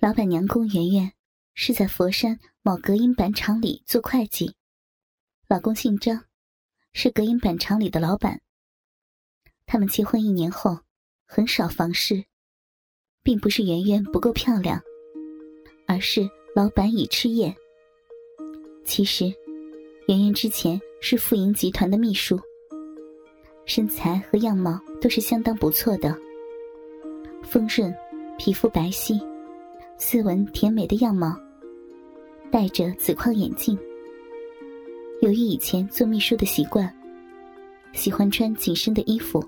老板娘龚媛媛是在佛山某隔音板厂里做会计，老公姓张，是隔音板厂里的老板。他们结婚一年后，很少房事，并不是圆圆不够漂亮，而是老板已吃厌。其实，圆圆之前是富盈集团的秘书，身材和样貌都是相当不错的，丰润，皮肤白皙。斯文甜美的样貌，戴着紫框眼镜。由于以前做秘书的习惯，喜欢穿紧身的衣服，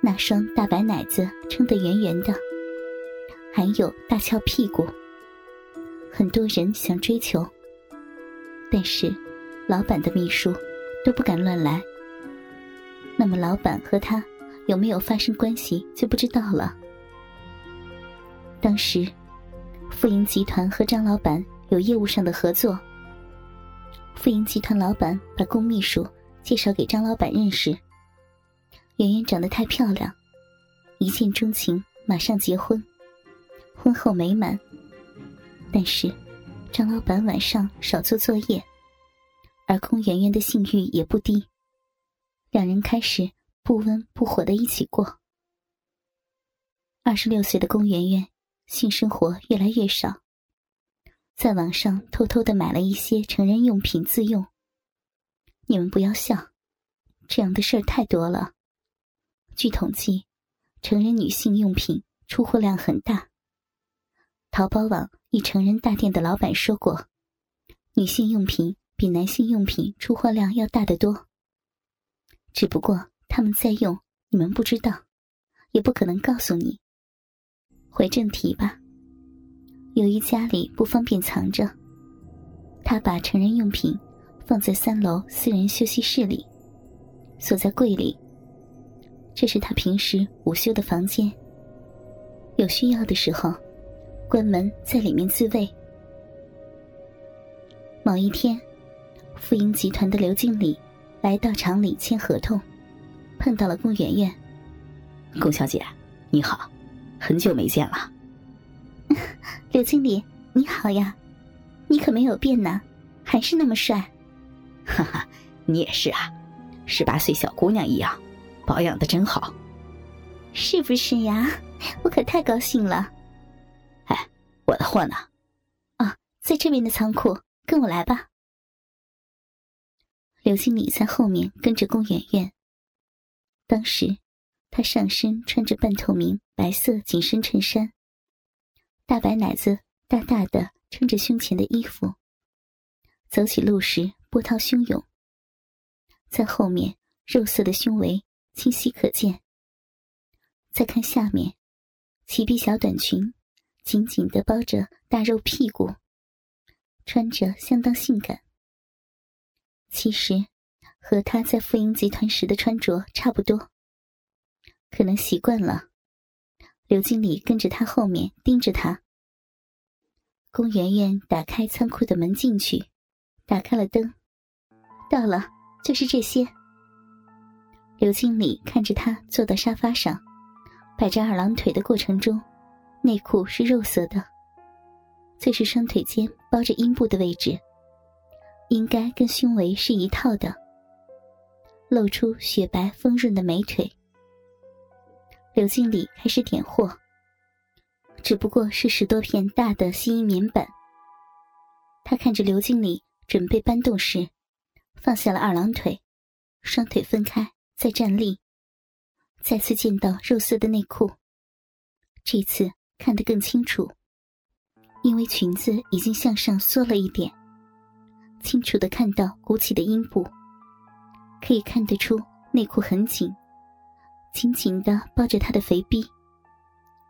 那双大白奶子撑得圆圆的，还有大翘屁股。很多人想追求，但是老板的秘书都不敢乱来。那么老板和他有没有发生关系就不知道了。当时，富盈集团和张老板有业务上的合作。富盈集团老板把龚秘书介绍给张老板认识。圆圆长得太漂亮，一见钟情，马上结婚，婚后美满。但是，张老板晚上少做作业，而龚圆圆的性欲也不低，两人开始不温不火的一起过。二十六岁的龚圆圆。性生活越来越少，在网上偷偷的买了一些成人用品自用。你们不要笑，这样的事儿太多了。据统计，成人女性用品出货量很大。淘宝网一成人大店的老板说过，女性用品比男性用品出货量要大得多。只不过他们在用，你们不知道，也不可能告诉你。回正题吧。由于家里不方便藏着，他把成人用品放在三楼私人休息室里，锁在柜里。这是他平时午休的房间。有需要的时候，关门在里面自卫。某一天，富盈集团的刘经理来到厂里签合同，碰到了龚媛媛。龚小姐，你好。很久没见了，刘经理，你好呀，你可没有变呢，还是那么帅。哈哈，你也是啊，十八岁小姑娘一样，保养的真好，是不是呀？我可太高兴了。哎，我的货呢？啊，在这边的仓库，跟我来吧。刘经理在后面跟着龚媛媛，当时。他上身穿着半透明白色紧身衬衫，大白奶子大大的撑着胸前的衣服，走起路时波涛汹涌。在后面肉色的胸围清晰可见。再看下面，齐臂小短裙紧紧的包着大肉屁股，穿着相当性感。其实，和他在富盈集团时的穿着差不多。可能习惯了，刘经理跟着他后面盯着他。龚媛媛打开仓库的门进去，打开了灯，到了，就是这些。刘经理看着他坐到沙发上，摆着二郎腿的过程中，内裤是肉色的，最是双腿间包着阴部的位置，应该跟胸围是一套的，露出雪白丰润的美腿。刘经理开始点货，只不过是十多片大的吸音棉板。他看着刘经理准备搬动时，放下了二郎腿，双腿分开再站立，再次见到肉色的内裤。这次看得更清楚，因为裙子已经向上缩了一点，清楚的看到鼓起的阴部，可以看得出内裤很紧。紧紧的抱着他的肥臂，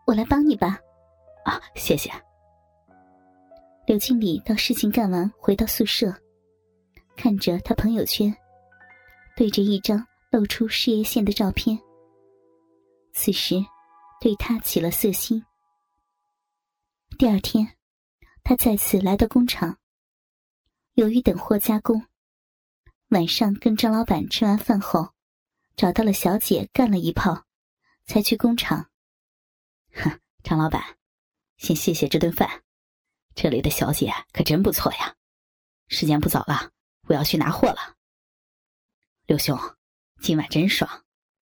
我来帮你吧。啊，谢谢。刘经理到事情干完，回到宿舍，看着他朋友圈，对着一张露出事业线的照片，此时对他起了色心。第二天，他再次来到工厂，由于等货加工，晚上跟张老板吃完饭后。找到了小姐，干了一炮，才去工厂。哼，张老板，先谢谢这顿饭。这里的小姐可真不错呀。时间不早了，我要去拿货了。刘兄，今晚真爽，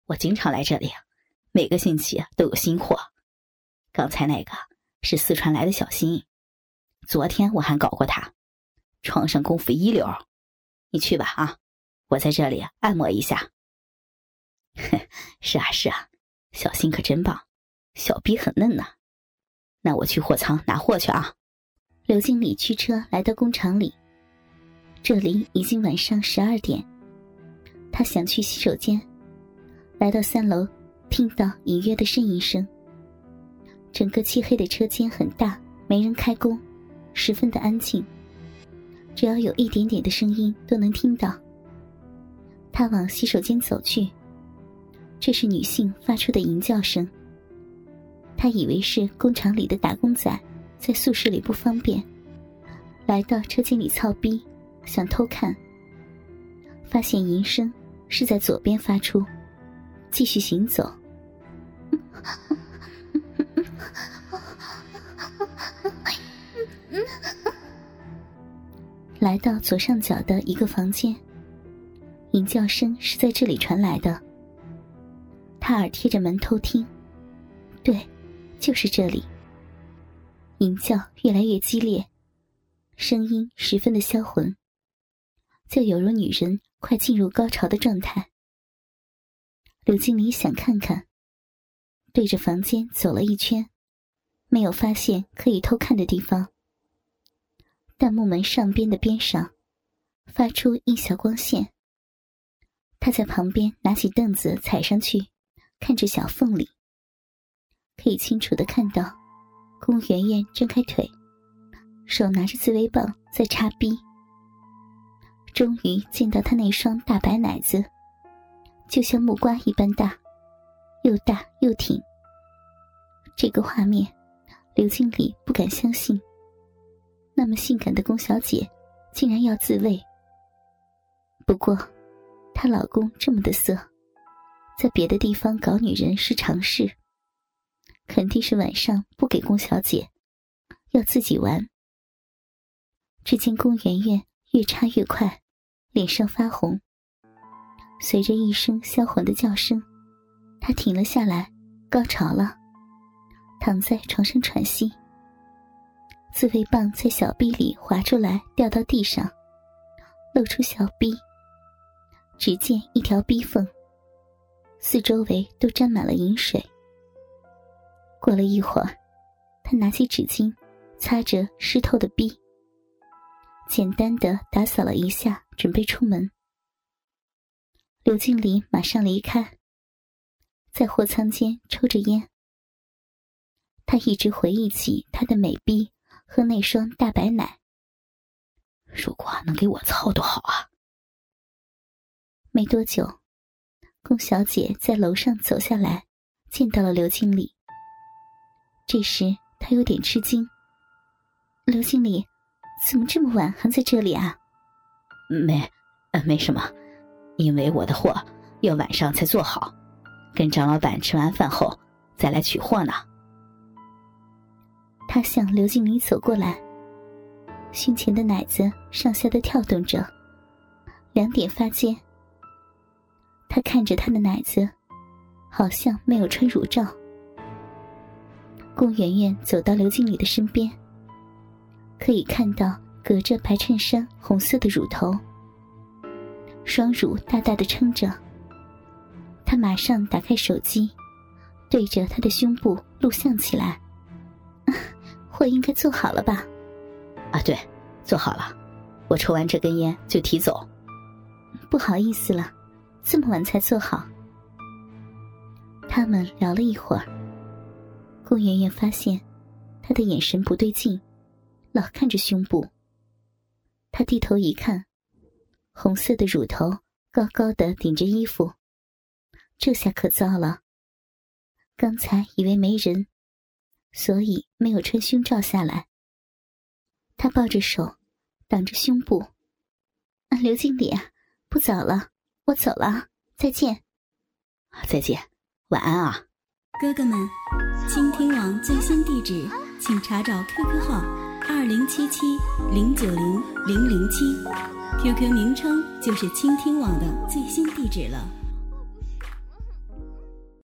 我经常来这里，每个星期都有新货。刚才那个是四川来的小新，昨天我还搞过他，床上功夫一流。你去吧啊，我在这里按摩一下。是啊是啊，小新可真棒，小逼很嫩呢。那我去货仓拿货去啊。刘经理驱车来到工厂里，这里已经晚上十二点。他想去洗手间，来到三楼，听到隐约的呻吟声。整个漆黑的车间很大，没人开工，十分的安静。只要有一点点的声音都能听到。他往洗手间走去，这是女性发出的吟叫声。他以为是工厂里的打工仔在宿舍里不方便，来到车间里操逼，想偷看。发现吟声是在左边发出，继续行走。来到左上角的一个房间，吟叫声是在这里传来的。他耳贴着门偷听，对，就是这里。鸣叫越来越激烈，声音十分的销魂，就有如女人快进入高潮的状态。刘经理想看看，对着房间走了一圈，没有发现可以偷看的地方。但木门上边的边上，发出一小光线。他在旁边拿起凳子踩上去，看着小缝里，可以清楚的看到，宫圆圆张开腿，手拿着自慰棒在插逼。终于见到他那双大白奶子，就像木瓜一般大，又大又挺。这个画面，刘经理不敢相信。那么性感的宫小姐，竟然要自慰。不过，她老公这么的色，在别的地方搞女人是常事，肯定是晚上不给龚小姐，要自己玩。只见龚圆圆越插越快，脸上发红。随着一声销魂的叫声，她停了下来，高潮了，躺在床上喘息。自慰棒在小臂里滑出来，掉到地上，露出小臂。只见一条逼缝，四周围都沾满了饮水。过了一会儿，他拿起纸巾，擦着湿透的逼，简单的打扫了一下，准备出门。刘经理马上离开，在货仓间抽着烟。他一直回忆起他的美逼。喝那双大白奶，如果能给我操多好啊！没多久，宫小姐在楼上走下来，见到了刘经理。这时她有点吃惊：“刘经理，怎么这么晚还在这里啊？”“没，没什么，因为我的货要晚上才做好，跟张老板吃完饭后再来取货呢。”他向刘经理走过来，胸前的奶子上下的跳动着，两点发尖。他看着他的奶子，好像没有穿乳罩。顾媛媛走到刘经理的身边，可以看到隔着白衬衫红色的乳头，双乳大大的撑着。他马上打开手机，对着他的胸部录像起来。货应该做好了吧？啊，对，做好了。我抽完这根烟就提走。不好意思了，这么晚才做好。他们聊了一会儿，顾圆圆发现他的眼神不对劲，老看着胸部。他低头一看，红色的乳头高高的顶着衣服，这下可糟了。刚才以为没人。所以没有穿胸罩下来。他抱着手，挡着胸部。啊，刘经理，不早了，我走了，再见。再见，晚安啊，哥哥们。倾听网最新地址。请查找 QQ 号二零七七零九零零零七，QQ 名称就是倾听网的最新地址了。